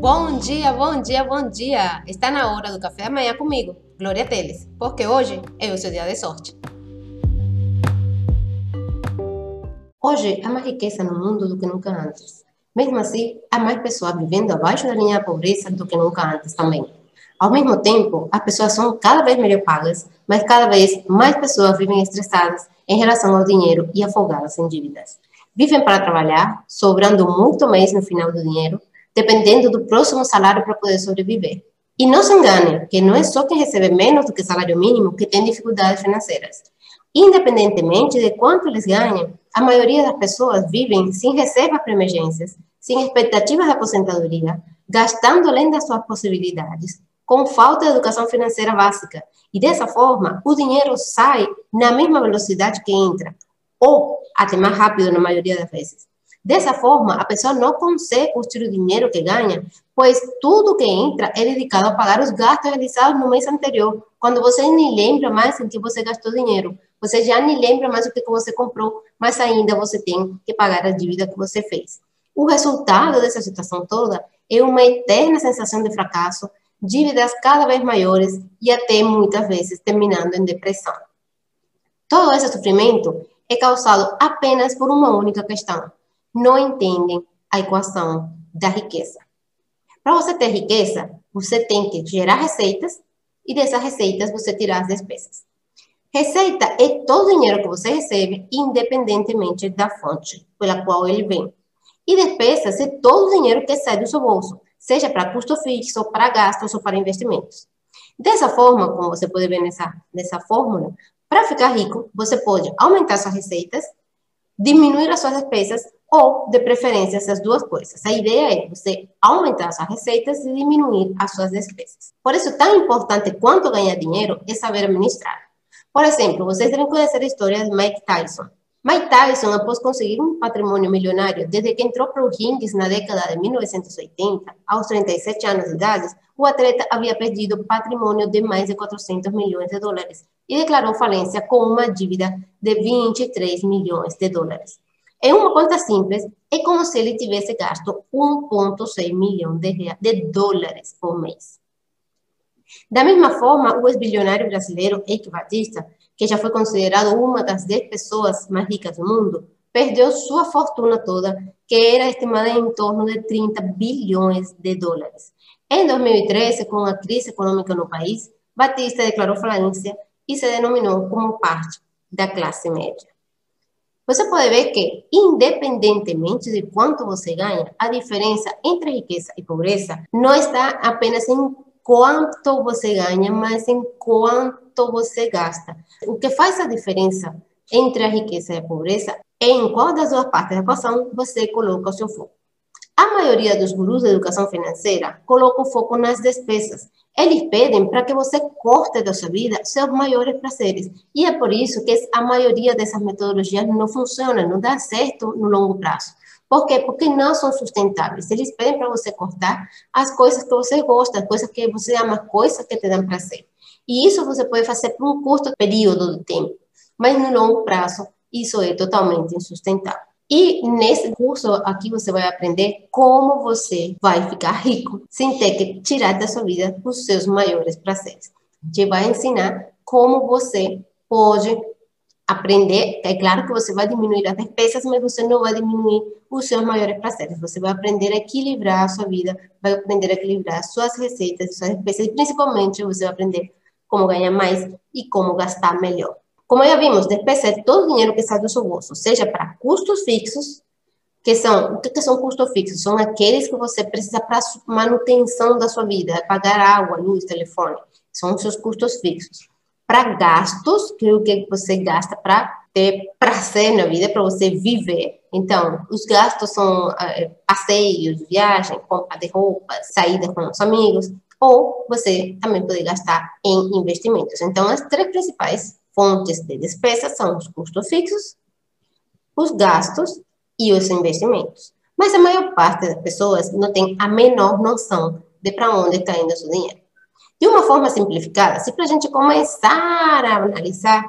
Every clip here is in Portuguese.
Bom dia, bom dia, bom dia! Está na hora do café da manhã comigo, Glória Teles, porque hoje é o seu dia de sorte. Hoje há mais riqueza no mundo do que nunca antes. Mesmo assim, há mais pessoas vivendo abaixo da linha da pobreza do que nunca antes também. Ao mesmo tempo, as pessoas são cada vez melhor pagas, mas cada vez mais pessoas vivem estressadas em relação ao dinheiro e afogadas em dívidas. Vivem para trabalhar, sobrando muito mais no final do dinheiro, dependendo do próximo salário para poder sobreviver. E não se engane, que não é só quem recebe menos do que salário mínimo que tem dificuldades financeiras. Independentemente de quanto eles ganham, a maioria das pessoas vivem sem reservas para emergências, sem expectativas de aposentadoria, gastando além das suas possibilidades, com falta de educação financeira básica. E dessa forma, o dinheiro sai na mesma velocidade que entra, ou até mais rápido na maioria das vezes. Dessa forma, a pessoa não consegue curtir o dinheiro que ganha, pois tudo que entra é dedicado a pagar os gastos realizados no mês anterior, quando você nem lembra mais em que você gastou dinheiro. Você já nem lembra mais o que você comprou, mas ainda você tem que pagar a dívida que você fez. O resultado dessa situação toda é uma eterna sensação de fracasso, dívidas cada vez maiores e até muitas vezes terminando em depressão. Todo esse sofrimento é causado apenas por uma única questão: não entendem a equação da riqueza. Para você ter riqueza, você tem que gerar receitas e dessas receitas você tirar as despesas. Receita é todo o dinheiro que você recebe, independentemente da fonte pela qual ele vem. E despesas é todo o dinheiro que sai do seu bolso, seja para custo fixo, para gastos ou para investimentos. Dessa forma, como você pode ver nessa, nessa fórmula, para ficar rico, você pode aumentar suas receitas, diminuir as suas despesas ou, de preferência, essas duas coisas. A ideia é você aumentar suas receitas e diminuir as suas despesas. Por isso, tão importante quanto ganhar dinheiro é saber administrar. Por exemplo, vocês devem conhecer a história de Mike Tyson. Mike Tyson, após conseguir um patrimônio milionário, desde que entrou para os rings na década de 1980, aos 37 anos de idade, o atleta havia perdido patrimônio de mais de 400 milhões de dólares e declarou falência com uma dívida de 23 milhões de dólares. Em uma conta simples, é como se ele tivesse gasto 1,6 milhão de, de dólares por mês. Da mesma forma, o ex-bilionário brasileiro Eike Batista, que já foi considerado uma das 10 pessoas mais ricas do mundo, perdeu sua fortuna toda, que era estimada em torno de 30 bilhões de dólares. Em 2013, com a crise econômica no país, Batista declarou falência e se denominou como parte da classe média. Você pode ver que, independentemente de quanto você ganha, a diferença entre riqueza e pobreza não está apenas em quanto você ganha, mas em quanto você gasta. O que faz a diferença entre a riqueza e a pobreza é em qual das duas partes da equação você coloca o seu foco. A maioria dos gurus da educação financeira coloca o foco nas despesas. Eles pedem para que você corte da sua vida seus maiores prazeres. E é por isso que a maioria dessas metodologias não funciona, não dá certo no longo prazo. Por quê? Porque não são sustentáveis. Eles pedem para você cortar as coisas que você gosta, as coisas que você ama, coisas que te dão prazer. E isso você pode fazer por um curto período de tempo, mas no longo prazo isso é totalmente insustentável. E nesse curso aqui você vai aprender como você vai ficar rico sem ter que tirar da sua vida os seus maiores prazeres. Gente vai ensinar como você pode aprender. É claro que você vai diminuir as despesas, mas você não vai diminuir os seus maiores prazeres. Você vai aprender a equilibrar a sua vida, vai aprender a equilibrar suas receitas, suas despesas, e principalmente você vai aprender como ganhar mais e como gastar melhor. Como já vimos, despesa é todo o dinheiro que sai do seu bolso, seja para custos fixos, que são, o que, são custos fixos? São aqueles que você precisa para manutenção da sua vida, é pagar água, luz, telefone, são os seus custos fixos. Para gastos, que é o que você gasta para ter prazer na vida, para você viver. Então, os gastos são é, passeios, viagem, compra de roupas, saída com os amigos, ou você também pode gastar em investimentos. Então, as três principais fontes de despesa são os custos fixos, os gastos e os investimentos. Mas a maior parte das pessoas não tem a menor noção de para onde está indo o seu dinheiro. De uma forma simplificada, se para a gente começar a analisar,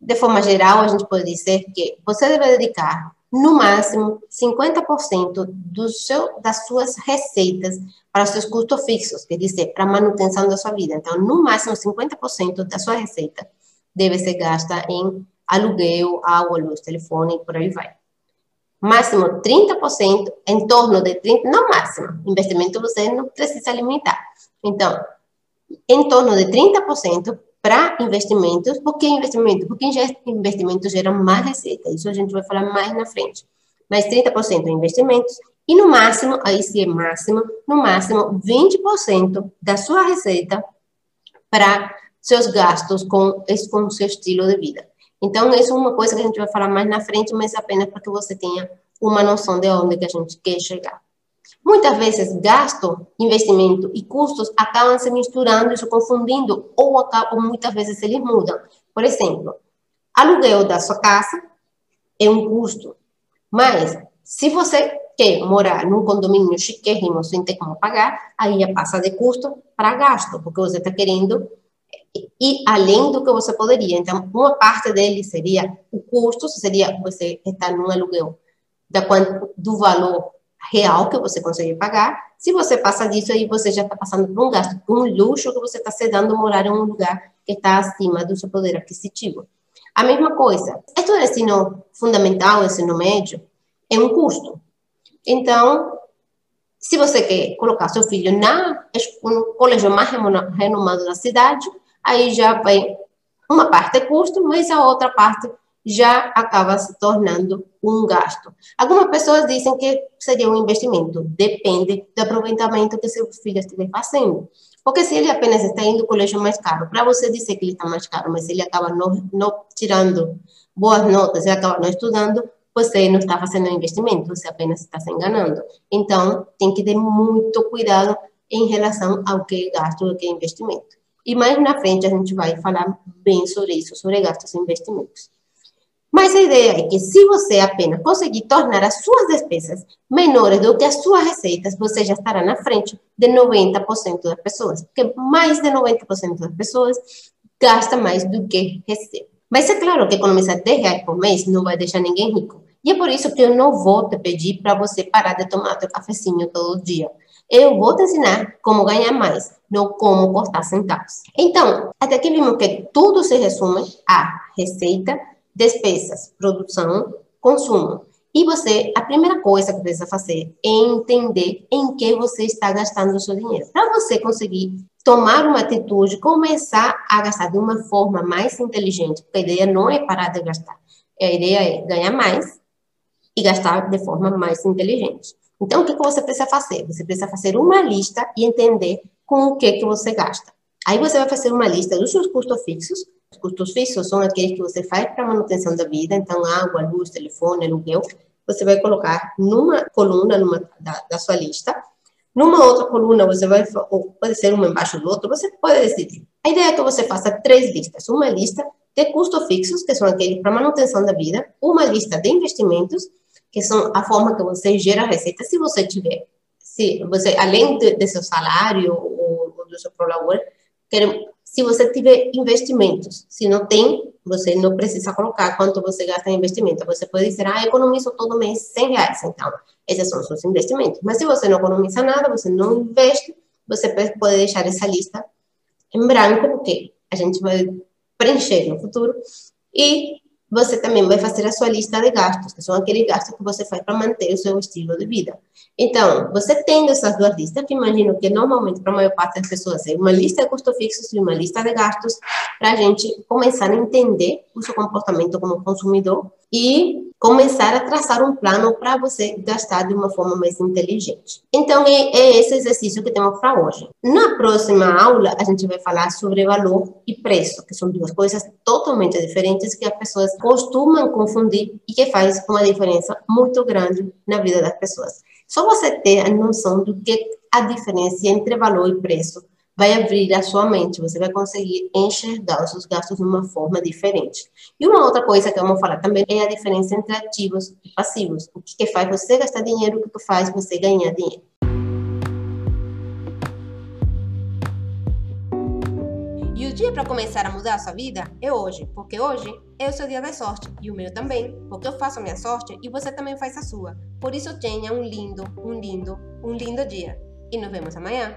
de forma geral, a gente pode dizer que você deve dedicar no máximo 50% do seu, das suas receitas para os seus custos fixos, quer dizer, para a manutenção da sua vida. Então, no máximo 50% da sua receita deve ser gasta em aluguel, água, luz, telefone e por aí vai. Máximo 30%, em torno de 30%, não máximo, investimento você não precisa limitar. Então, em torno de 30% para investimentos. Por que investimento? Porque investimentos geram mais receita. Isso a gente vai falar mais na frente. Mas 30% em investimentos e no máximo, aí sim é máximo, no máximo 20% da sua receita para seus gastos com, com seu estilo de vida. Então, isso é uma coisa que a gente vai falar mais na frente, mas apenas para que você tenha uma noção de onde que a gente quer chegar. Muitas vezes, gasto, investimento e custos acabam se misturando e se confundindo, ou, acabam, muitas vezes eles mudam. Por exemplo, aluguel da sua casa é um custo, mas se você quer morar num condomínio chiquérrimo sem ter como pagar, aí já passa de custo para gasto, porque você está querendo e além do que você poderia. Então, uma parte dele seria o custo, seria você estar num aluguel da, do valor real que você consegue pagar. Se você passa disso, aí você já está passando por um gasto, por um luxo que você está cedendo morar em um lugar que está acima do seu poder aquisitivo. A mesma coisa, estudar ensino fundamental, ensino médio, é um custo. Então, se você quer colocar seu filho na, no colégio mais renomado da cidade, aí já vai uma parte é custo, mas a outra parte já acaba se tornando um gasto. Algumas pessoas dizem que seria um investimento, depende do aproveitamento que seu filho estiver fazendo. Porque se ele apenas está indo ao colégio mais caro, para você dizer que ele está mais caro, mas ele acaba não, não tirando boas notas, ele acaba não estudando, você não está fazendo um investimento, você apenas está se enganando. Então, tem que ter muito cuidado em relação ao que é gasto ao que é investimento. E mais na frente a gente vai falar bem sobre isso, sobre gastos e investimentos. Mas a ideia é que se você apenas conseguir tornar as suas despesas menores do que as suas receitas, você já estará na frente de 90% das pessoas, porque mais de 90% das pessoas gasta mais do que recebe. Mas é claro que economizar 10 reais por mês não vai deixar ninguém rico. E é por isso que eu não vou te pedir para você parar de tomar teu cafezinho todo dia. Eu vou te ensinar como ganhar mais, não como cortar centavos. Então, até aqui vimos que tudo se resume a receita, despesas, produção, consumo. E você, a primeira coisa que precisa fazer é entender em que você está gastando o seu dinheiro. Para você conseguir tomar uma atitude, começar a gastar de uma forma mais inteligente, porque a ideia não é parar de gastar, a ideia é ganhar mais e gastar de forma mais inteligente. Então, o que você precisa fazer? Você precisa fazer uma lista e entender com o que, que você gasta. Aí você vai fazer uma lista dos seus custos fixos, os custos fixos são aqueles que você faz para manutenção da vida, então água, luz, telefone, aluguel. Você vai colocar numa coluna numa, da, da sua lista. Numa outra coluna, você vai, ou pode ser uma embaixo do outro, você pode decidir. A ideia é que você faça três listas. Uma lista de custos fixos, que são aqueles para manutenção da vida. Uma lista de investimentos, que são a forma que você gera receita, se você tiver. Se você, além de seu salário ou, ou do seu prolabor, se você tiver investimentos. Se não tem, você não precisa colocar quanto você gasta em investimento. Você pode dizer, ah, economizo todo mês 100 reais. Então, esses são os seus investimentos. Mas se você não economiza nada, você não investe, você pode deixar essa lista em branco, porque a gente vai preencher no futuro. E você também vai fazer a sua lista de gastos, que são aqueles gastos que você faz para manter o seu estilo de vida. Então, você tendo essas duas listas, que imagino que normalmente para a maior parte das pessoas é uma lista de custos fixos e uma lista de gastos, para a gente começar a entender o seu comportamento como consumidor e começar a traçar um plano para você gastar de uma forma mais inteligente. Então, é, é esse exercício que temos para hoje. Na próxima aula, a gente vai falar sobre valor e preço, que são duas coisas totalmente diferentes que as pessoas costumam confundir e que faz uma diferença muito grande na vida das pessoas. Só você ter a noção do que a diferença entre valor e preço vai abrir a sua mente, você vai conseguir enxergar os seus gastos de uma forma diferente. E uma outra coisa que vamos falar também é a diferença entre ativos e passivos. O que, que faz você gastar dinheiro, o que, que faz você ganhar dinheiro. E o dia para começar a mudar a sua vida é hoje, porque hoje é o seu dia da sorte e o meu também, porque eu faço a minha sorte e você também faz a sua. Por isso tenha um lindo, um lindo, um lindo dia. E nos vemos amanhã.